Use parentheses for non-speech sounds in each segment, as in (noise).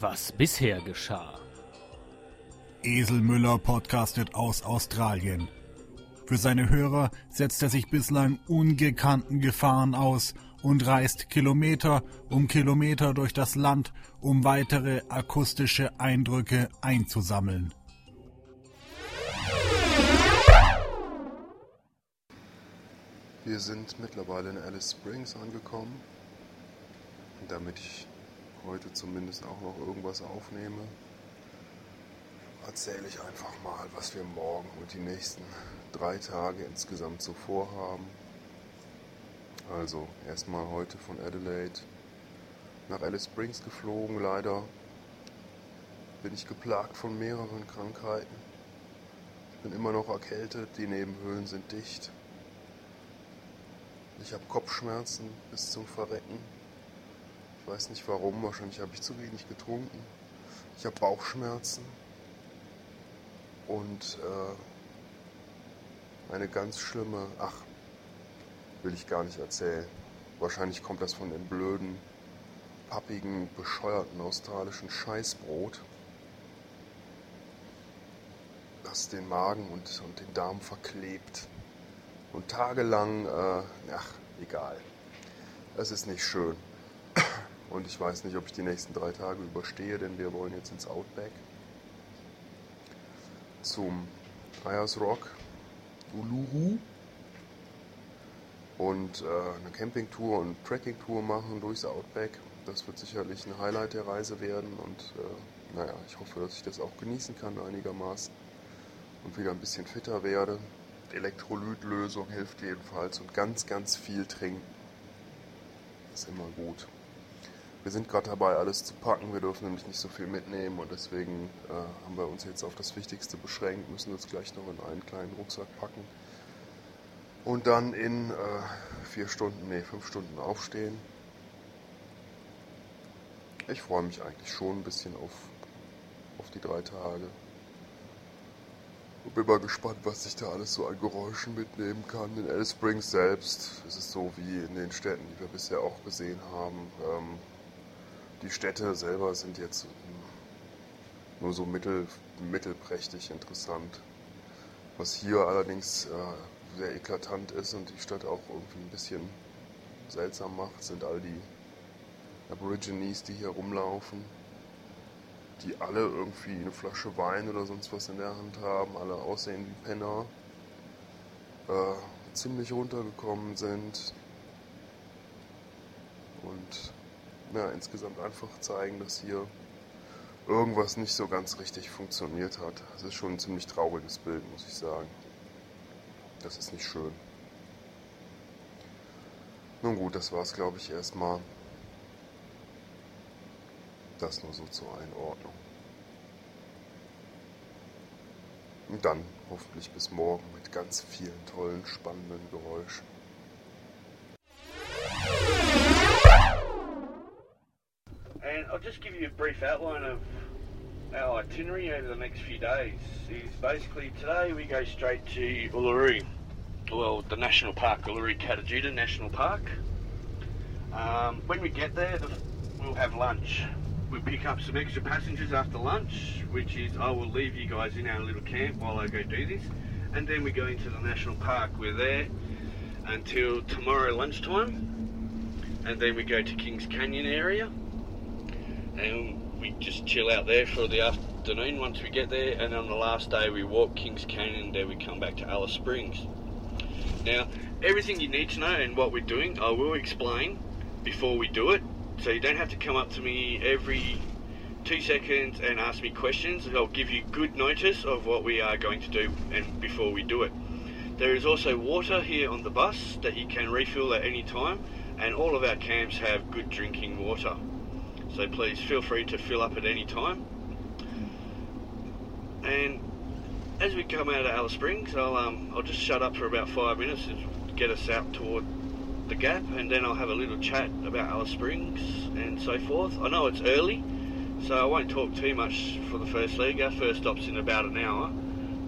was bisher geschah. Esel Müller podcastet aus Australien. Für seine Hörer setzt er sich bislang ungekannten Gefahren aus und reist Kilometer um Kilometer durch das Land, um weitere akustische Eindrücke einzusammeln. Wir sind mittlerweile in Alice Springs angekommen. Damit ich heute zumindest auch noch irgendwas aufnehme, erzähle ich einfach mal, was wir morgen und die nächsten drei Tage insgesamt so vorhaben. Also erstmal heute von Adelaide nach Alice Springs geflogen. Leider bin ich geplagt von mehreren Krankheiten. Ich bin immer noch erkältet, die Nebenhöhlen sind dicht. Ich habe Kopfschmerzen bis zum Verrecken. Weiß nicht warum, wahrscheinlich habe ich zu wenig getrunken. Ich habe Bauchschmerzen und äh, eine ganz schlimme, ach, will ich gar nicht erzählen. Wahrscheinlich kommt das von dem blöden, pappigen, bescheuerten australischen Scheißbrot, das den Magen und, und den Darm verklebt und tagelang, äh, ach, egal. Es ist nicht schön. Und ich weiß nicht, ob ich die nächsten drei Tage überstehe, denn wir wollen jetzt ins Outback zum Ayers Rock, Uluru und äh, eine Campingtour und Trekkingtour machen durchs Outback. Das wird sicherlich ein Highlight der Reise werden und äh, naja, ich hoffe, dass ich das auch genießen kann einigermaßen und wieder ein bisschen fitter werde. Elektrolytlösung hilft jedenfalls und ganz, ganz viel trinken. Ist immer gut. Wir sind gerade dabei, alles zu packen. Wir dürfen nämlich nicht so viel mitnehmen und deswegen äh, haben wir uns jetzt auf das Wichtigste beschränkt, müssen uns gleich noch in einen kleinen Rucksack packen und dann in äh, vier Stunden, nee, fünf Stunden aufstehen. Ich freue mich eigentlich schon ein bisschen auf, auf die drei Tage. Und bin mal gespannt, was ich da alles so an Geräuschen mitnehmen kann. In Alice Springs selbst ist es so wie in den Städten, die wir bisher auch gesehen haben. Ähm, die Städte selber sind jetzt nur so mittel, mittelprächtig interessant. Was hier allerdings äh, sehr eklatant ist und die Stadt auch irgendwie ein bisschen seltsam macht, sind all die Aborigines, die hier rumlaufen die alle irgendwie eine Flasche Wein oder sonst was in der Hand haben, alle aussehen wie Penner, äh, ziemlich runtergekommen sind und ja, insgesamt einfach zeigen, dass hier irgendwas nicht so ganz richtig funktioniert hat. Das ist schon ein ziemlich trauriges Bild, muss ich sagen. Das ist nicht schön. Nun gut, das war es, glaube ich, erstmal. Das nur so zur Einordnung. Und dann hoffentlich bis morgen mit ganz vielen tollen, spannenden Geräuschen. I'll just give you a brief outline of our itinerary over the next few days. Is basically today we go straight to Uluru, well, the national park, Uluru Katajuda National Park. Um, when we get there, the, we'll have lunch we pick up some extra passengers after lunch, which is I will leave you guys in our little camp while I go do this, and then we go into the national park. We're there until tomorrow lunchtime, and then we go to Kings Canyon area, and we just chill out there for the afternoon once we get there, and on the last day we walk Kings Canyon, then we come back to Alice Springs. Now, everything you need to know and what we're doing, I will explain before we do it so you don't have to come up to me every two seconds and ask me questions. I'll give you good notice of what we are going to do and before we do it. There is also water here on the bus that you can refill at any time, and all of our camps have good drinking water. So please feel free to fill up at any time. And as we come out of Alice Springs, I'll um, I'll just shut up for about five minutes and get us out toward the gap and then I'll have a little chat about Alice Springs and so forth. I know it's early, so I won't talk too much for the first leg. Our first stop's in about an hour,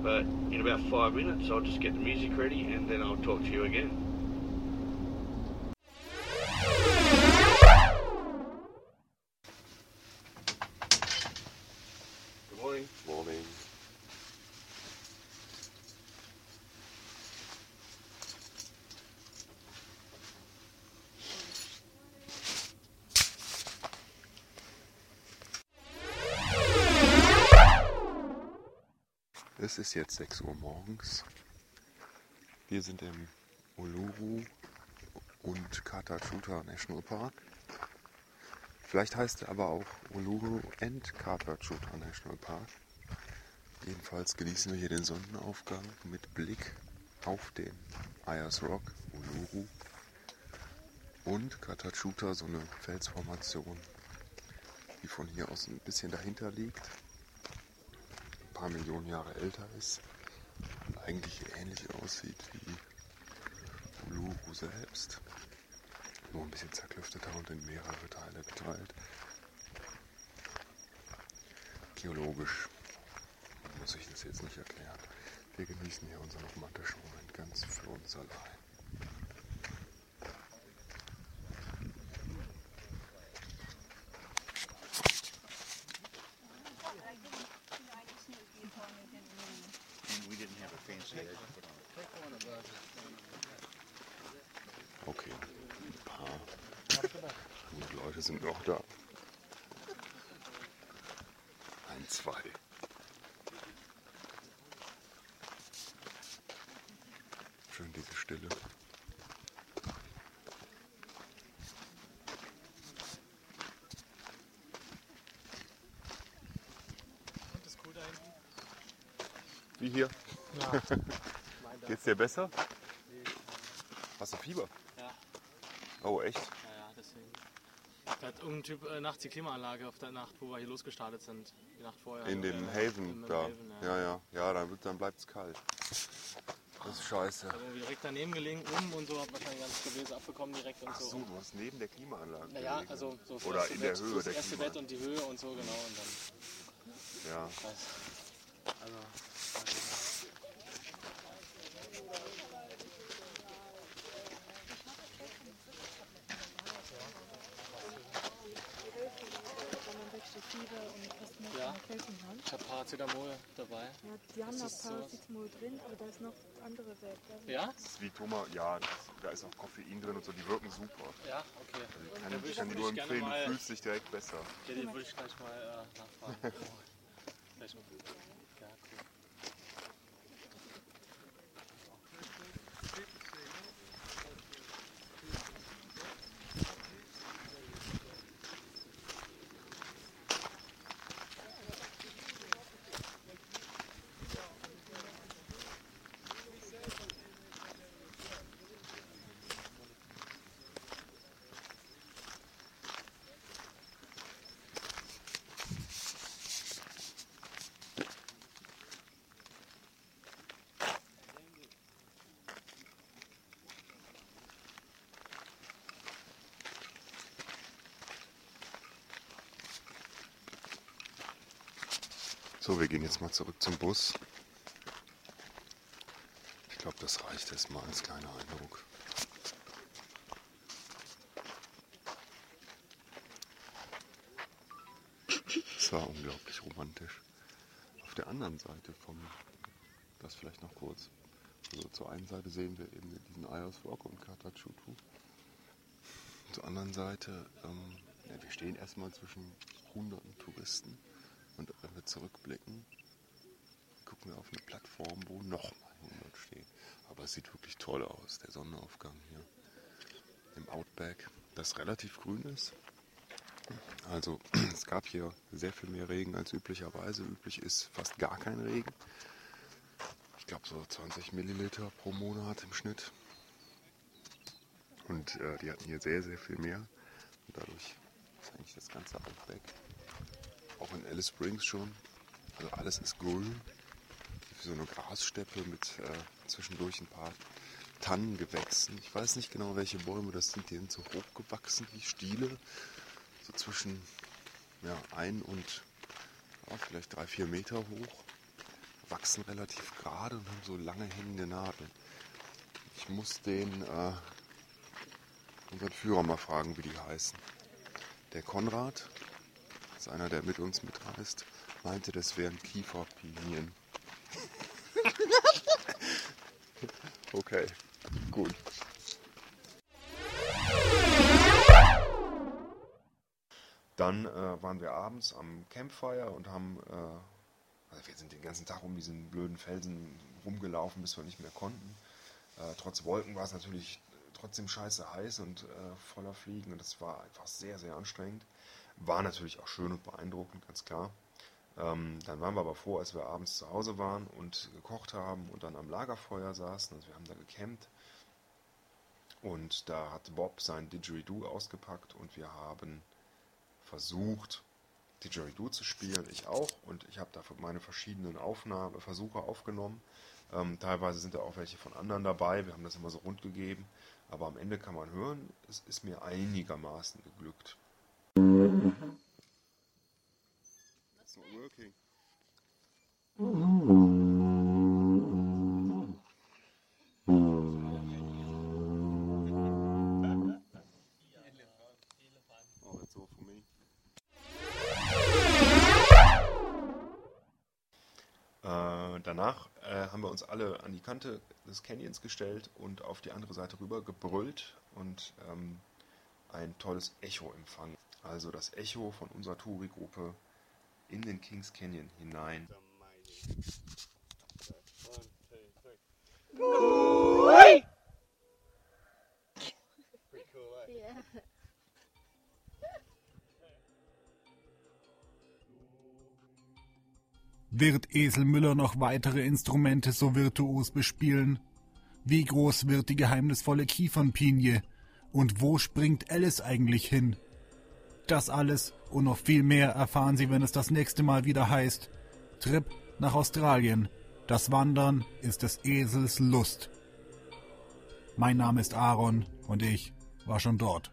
but in about five minutes I'll just get the music ready and then I'll talk to you again. Es ist jetzt 6 Uhr morgens. Wir sind im Uluru und Katachuta National Park. Vielleicht heißt er aber auch Uluru and Katachuta National Park. Jedenfalls genießen wir hier den Sonnenaufgang mit Blick auf den Ayers Rock, Uluru und Katachuta, so eine Felsformation, die von hier aus ein bisschen dahinter liegt, paar Millionen Jahre älter ist und eigentlich ähnlich aussieht wie Uluru selbst, nur ein bisschen zerklüfteter und in mehrere Teile geteilt. Geologisch muss ich das jetzt nicht erklären. Wir genießen hier unseren romantischen Moment ganz für uns allein. Sind noch da. Ein, zwei. Schön diese Stille. Wie hier. Ja. (laughs) Geht's dir besser? Hast du Fieber? Ja, Oh, echt? Ja, ja. Da hat irgendein Typ äh, nachts die Klimaanlage auf der Nacht, wo wir hier losgestartet sind. Die Nacht vorher. In dem Äh, Haven da. Haven, Ja, ja. Ja, dann, wird- dann bleibt's kalt. Das ist scheiße. Irgendwie direkt daneben gelegen, um und so, hab wahrscheinlich ganz Gebläse abbekommen direkt und Ach so. so, du hast neben der Klimaanlage. Naja, also so das Oder erste in der Bett, Höhe das der erste Klima. Bett und die Höhe und so, genau. Und dann, Ja. also, wenn man wirklich so Fieber und fast mehr Ja. Erkältung hat. ich habe Paracetamol dabei. Ja, die haben Das noch. Paracetamol drin, aber da ist noch andere Welt. Ja? Das ist wie Thomas, ja, das, da ist auch Koffein drin und so, die wirken super. Ja, okay. Ich kann, ich kann die nur ich gerne empfehlen, mal- du fühlst dich direkt besser. Ja, den würde ich gleich mal äh, nachfragen. (laughs) So, wir gehen jetzt mal zurück zum Bus. Ich glaube, das reicht erstmal als kleiner Eindruck. Es war unglaublich romantisch. Auf der anderen Seite vom, das vielleicht noch kurz. Also zur einen Seite sehen wir eben diesen Ayers Rock und Katachutu. Zur anderen Seite, ähm, ja, wir stehen erstmal zwischen hunderten Touristen und wenn wir zurückblicken, gucken wir auf eine Plattform, wo nochmal 100 stehen. Aber es sieht wirklich toll aus, der Sonnenaufgang hier im Outback, das relativ grün ist. Also (clears throat) es gab hier sehr viel mehr Regen als üblicherweise. Üblich ist fast gar kein Regen. Ich glaube so 20 Milliliter pro Monat im Schnitt. Und äh, die hatten hier sehr, sehr viel mehr. Und dadurch ist eigentlich das ganze Outback, auch in Alice Springs schon, also alles ist grün. So eine Grassteppe mit äh, zwischendurch ein paar Tannengewächsen. Ich weiß nicht genau, welche Bäume das sind. Die sind so hoch gewachsen wie Stiele. So zwischen ja, ein und ja, vielleicht drei, vier Meter hoch. Wachsen relativ gerade und haben so lange hängende Nadeln. Ich muss den äh, unseren Führer mal fragen, wie die heißen. Der Konrad, einer, der mit uns mitreist, meinte, das wären Kieferpinien. (laughs) okay, gut. Dann äh, waren wir abends am Campfire und haben äh, Also wir sind den ganzen Tag um diesen blöden Felsen rumgelaufen, bis wir nicht mehr konnten. Äh, trotz Wolken war es natürlich trotzdem scheiße heiß und äh, voller Fliegen und es war einfach sehr, sehr anstrengend. War natürlich auch schön und beeindruckend, ganz klar. Ähm, dann waren wir aber froh, als wir abends zu Hause waren und gekocht haben und dann am Lagerfeuer saßen. Also wir haben da gecampt. Und da hat Bob sein Didgeridoo ausgepackt und wir haben versucht, Didgeridoo zu spielen. Ich auch. Und ich habe dafür meine verschiedenen Aufnahmeversuche aufgenommen. Ähm, teilweise sind da auch welche von anderen dabei. Wir haben das immer so rund gegeben. Aber am Ende kann man hören, es ist mir einigermaßen geglückt. It's not working. Oh, that's all for me. Äh, danach äh, haben wir uns alle an die Kante des Canyons gestellt und auf die andere Seite rüber gebrüllt und ähm, ein tolles Echo empfangen. Also das Echo von unserer Touri-Gruppe in den Kings Canyon hinein. Wird Esel Müller noch weitere Instrumente so virtuos bespielen? Wie groß wird die geheimnisvolle Kiefernpinie? Und wo springt Alice eigentlich hin? Das alles und noch viel mehr erfahren Sie, wenn es das nächste Mal wieder heißt Trip nach Australien. Das Wandern ist des Esels Lust. Mein Name ist Aaron und ich war schon dort.